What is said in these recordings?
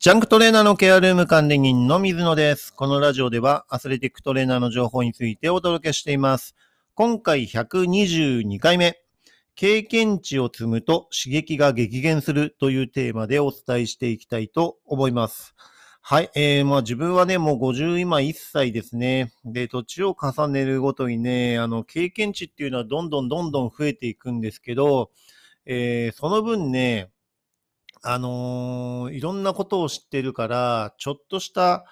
ジャンクトレーナーのケアルーム管理人の水野です。このラジオではアスレティックトレーナーの情報についてお届けしています。今回122回目、経験値を積むと刺激が激減するというテーマでお伝えしていきたいと思います。はい。えー、まあ自分はね、もう50今1歳ですね。で、年を重ねるごとにね、あの、経験値っていうのはどんどんどんどん増えていくんですけど、えー、その分ね、あのーいろんなことを知ってるから、ちょっとした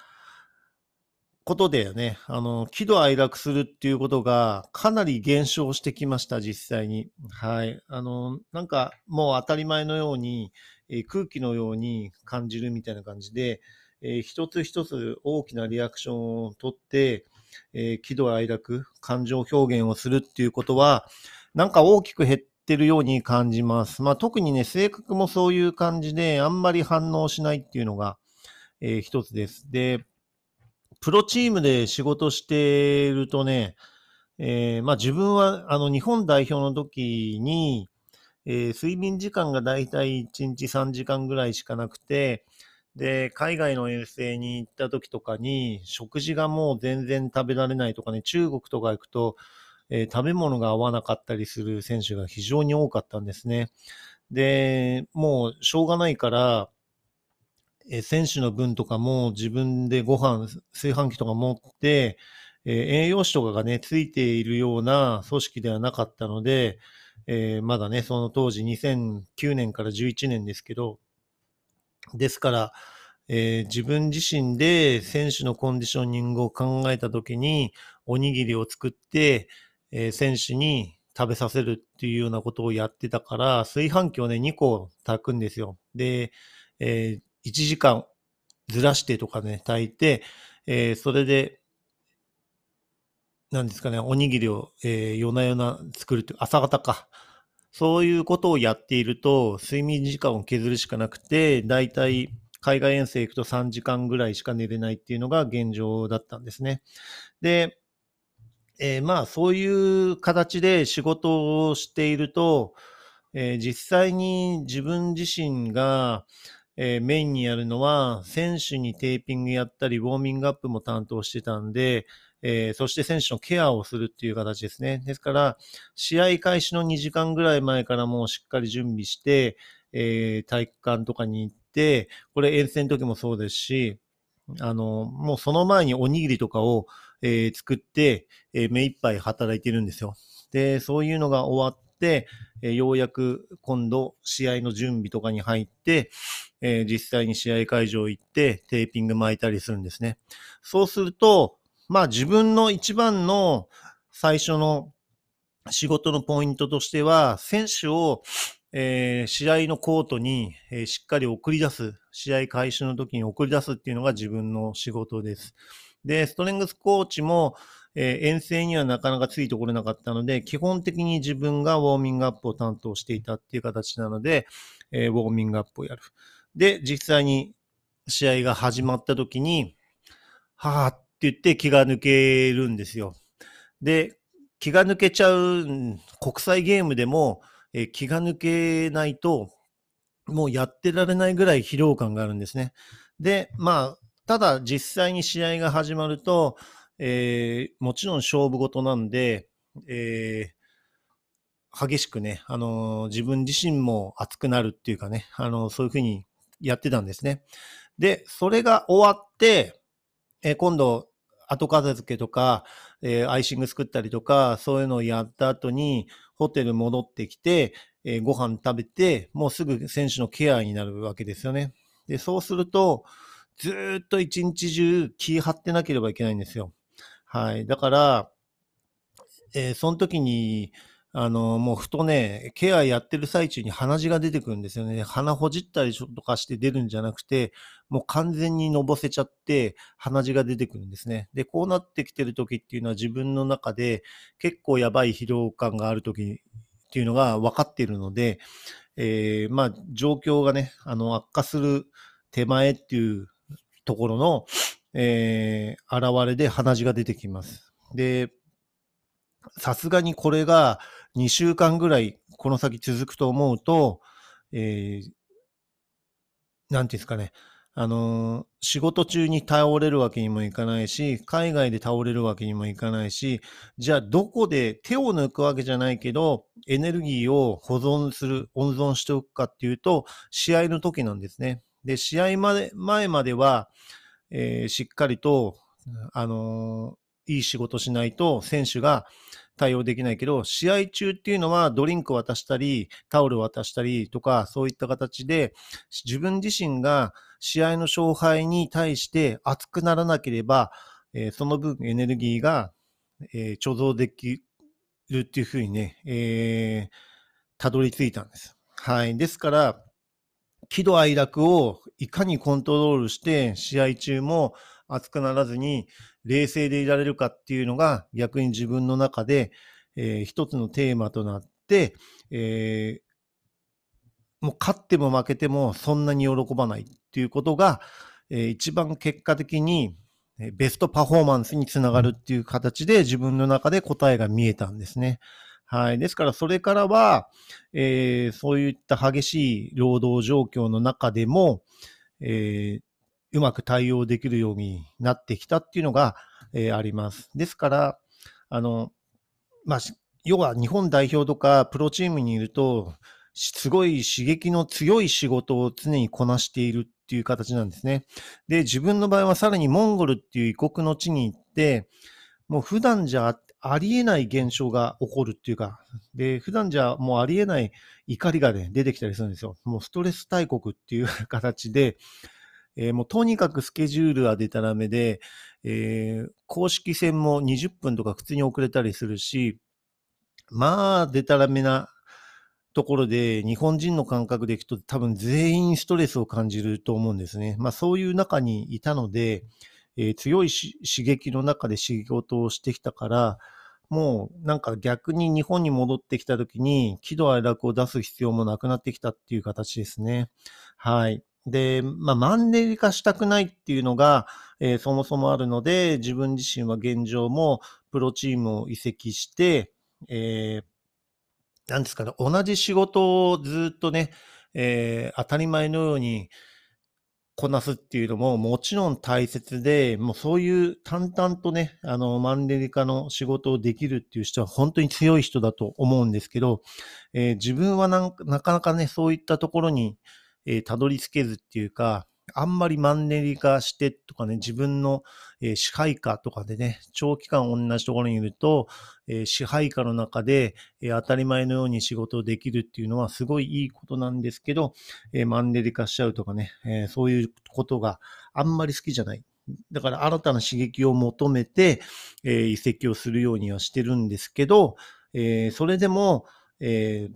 ことでね、あの、喜怒哀楽するっていうことがかなり減少してきました、実際に。はい。あの、なんかもう当たり前のように、えー空気のように感じるみたいな感じで、えー一つ一つ大きなリアクションをとって、えー喜怒哀楽、感情表現をするっていうことは、なんか大きく減ってるように感じます。まあ特にね、性格もそういう感じで、あんまり反応しないっていうのが、えー一つです。で、プロチームで仕事してるとね、えーまあ自分はあの日本代表の時に、えー睡眠時間がだいたい1日3時間ぐらいしかなくて、で、海外の遠征に行った時とかに、食事がもう全然食べられないとかね、中国とか行くと、えー食べ物が合わなかったりする選手が非常に多かったんですね。で、もうしょうがないから、えー選手の分とかも自分でご飯、炊飯器とか持って、えー栄養士とかがね、ついているような組織ではなかったので、えーまだね、その当時2009年から11年ですけど、ですから、えー自分自身で選手のコンディショニングを考えたときに、おにぎりを作って、えー選手に食べさせるっていうようなことをやってたから、炊飯器をね、2個炊くんですよ。で、え1時間ずらしてとかね、炊いて、えーそれで、なんですかね、おにぎりを、えー夜な夜な作るっていう、朝方か。そういうことをやっていると、睡眠時間を削るしかなくて、だいたい海外遠征行くと3時間ぐらいしか寝れないっていうのが現状だったんですね。で、えーまあそういう形で仕事をしていると、えー実際に自分自身が、えーメインにやるのは、選手にテーピングやったり、ウォーミングアップも担当してたんで、えーそして選手のケアをするっていう形ですね。ですから、試合開始の2時間ぐらい前からもうしっかり準備して、えー体育館とかに行って、これ遠征の時もそうですし、あの、もうその前におにぎりとかを、えー作って、えー目いっぱい働いてるんですよ。で、そういうのが終わって、えーようやく今度試合の準備とかに入って、えー実際に試合会場行ってテーピング巻いたりするんですね。そうすると、まあ自分の一番の最初の仕事のポイントとしては、選手を、えー試合のコートに、えーしっかり送り出す、試合開始の時に送り出すっていうのが自分の仕事です。で、ストレングスコーチも、えー遠征にはなかなかついてこれなかったので、基本的に自分がウォーミングアップを担当していたっていう形なので、えーウォーミングアップをやる。で、実際に試合が始まった時に、はぁって言って気が抜けるんですよ。で、気が抜けちゃう、国際ゲームでも、えー気が抜けないと、もうやってられないぐらい疲労感があるんですね。で、まあ、ただ実際に試合が始まると、えーもちろん勝負事なんで、えー激しくね、あのー自分自身も熱くなるっていうかね、あのそういうふうにやってたんですね。で、それが終わって、え今度、後片付けとか、えアイシング作ったりとか、そういうのをやった後に、ホテル戻ってきて、えご飯食べて、もうすぐ選手のケアになるわけですよね。で、そうすると、ずっと一日中気張ってなければいけないんですよ。はい。だから、えーその時に、あの、もうふとね、ケアやってる最中に鼻血が出てくるんですよね。鼻ほじったりとかして出るんじゃなくて、もう完全にのぼせちゃって鼻血が出てくるんですね。で、こうなってきてる時っていうのは自分の中で結構やばい疲労感がある時っていうのが分かっているので、えーまあ状況がね、あの悪化する手前っていうところの、えー現れで鼻血が出てきます。で、さすがにこれが2週間ぐらいこの先続くと思うと、えーなんていうんですかね、あの、仕事中に倒れるわけにもいかないし、海外で倒れるわけにもいかないし、じゃあどこで手を抜くわけじゃないけど、エネルギーを保存する、温存しておくかっていうと、試合の時なんですね。で、試合まで、前までは、えー、しっかりと、あのー、いい仕事しないと選手が対応できないけど、試合中っていうのはドリンク渡したり、タオル渡したりとか、そういった形で、自分自身が試合の勝敗に対して熱くならなければ、えー、その分エネルギーが、えー、貯蔵できるっていうふうにね、えー、たどり着いたんです。はい。ですから、喜怒哀楽をいかにコントロールして、試合中も熱くならずに冷静でいられるかっていうのが逆に自分の中で、えー、一つのテーマとなって、えー、もう勝っても負けてもそんなに喜ばないっていうことが、えー、一番結果的にベストパフォーマンスにつながるっていう形で自分の中で答えが見えたんですね。はい。ですから、それからは、えー、そういった激しい労働状況の中でも、えー、うまく対応できるようになってきたっていうのが、えー、あります。ですから、あの、まあ、要は日本代表とかプロチームにいると、すごい刺激の強い仕事を常にこなしているっていう形なんですね。で、自分の場合はさらにモンゴルっていう異国の地に行って、もう普段じゃありえない現象が起こるっていうか、で、普段じゃもうありえない怒りがね、出てきたりするんですよ。もうストレス大国っていう形で、えー、もうとにかくスケジュールは出たらめで、えー、公式戦も20分とか普通に遅れたりするし、まあ、出たらめなところで、日本人の感覚でいくと多分全員ストレスを感じると思うんですね。まあそういう中にいたので、えー、強い刺激の中で仕事をしてきたから、もうなんか逆に日本に戻ってきた時に喜怒哀楽を出す必要もなくなってきたっていう形ですね。はい。で、まあ、マンネリ化したくないっていうのが、えー、そもそもあるので、自分自身は現状もプロチームを移籍して、えー、なんですかね、同じ仕事をずっとね、えー、当たり前のようにこなすっていうのももちろん大切で、もうそういう淡々とね、あの、マンネリ化の仕事をできるっていう人は本当に強い人だと思うんですけど、えー、自分はなかなかね、そういったところに、えー、たどり着けずっていうか、あんまりマンネリ化してとかね、自分の、えー、支配下とかでね、長期間同じところにいると、えー、支配下の中で、えー、当たり前のように仕事をできるっていうのはすごいいいことなんですけど、えマンネリ化しちゃうとかね、えそういうことがあんまり好きじゃない。だから新たな刺激を求めて、え移籍をするようにはしてるんですけど、えそれでも、え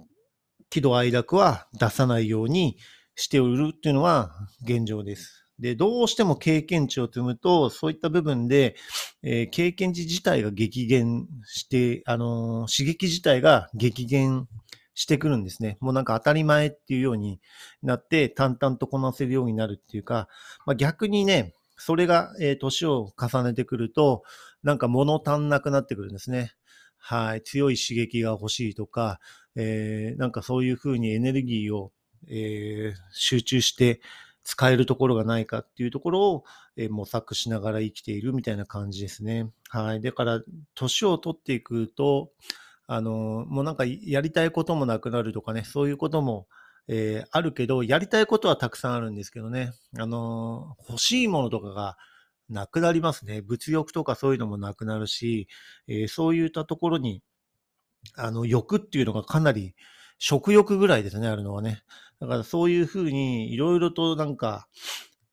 喜怒哀楽は出さないように、しておるっていうのは現状です。で、どうしても経験値を積むと、そういった部分で、えー、経験値自体が激減して、あのー、刺激自体が激減してくるんですね。もうなんか当たり前っていうようになって、淡々とこなせるようになるっていうか、まあ、逆にね、それが、えー、年を重ねてくると、なんか物足んなくなってくるんですね。はい。強い刺激が欲しいとか、えー、なんかそういうふうにエネルギーをえー、集中して使えるところがないかっていうところを、えー、模索しながら生きているみたいな感じですね。はい。だから、年を取っていくと、あの、もうなんかやりたいこともなくなるとかね、そういうことも、えー、あるけど、やりたいことはたくさんあるんですけどね、あの、欲しいものとかがなくなりますね。物欲とかそういうのもなくなるし、えー、そういったところに、あの、欲っていうのがかなり、食欲ぐらいですね、あるのはね。だからそういうふうにいろいろとなんか、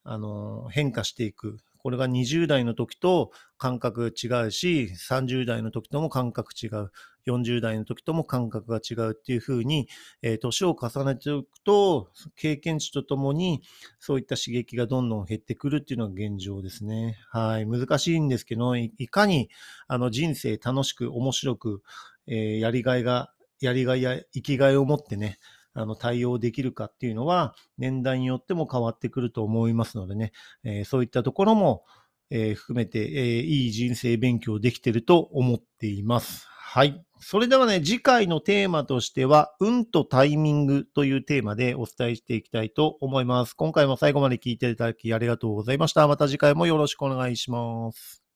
あの、変化していく。これが20代の時と感覚違うし、30代の時とも感覚違う。40代の時とも感覚が違うっていうふうに、えー、年を重ねていくと、経験値とともに、そういった刺激がどんどん減ってくるっていうのが現状ですね。はい。難しいんですけど、いかに、あの、人生楽しく、面白く、えー、やりがいがやりがいや生きがいを持ってね、あの、対応できるかっていうのは、年代によっても変わってくると思いますのでね、えー、そういったところも、えー、含めて、えー、いい人生勉強できてると思っています。はい。それではね、次回のテーマとしては、運とタイミングというテーマでお伝えしていきたいと思います。今回も最後まで聞いていただきありがとうございました。また次回もよろしくお願いします。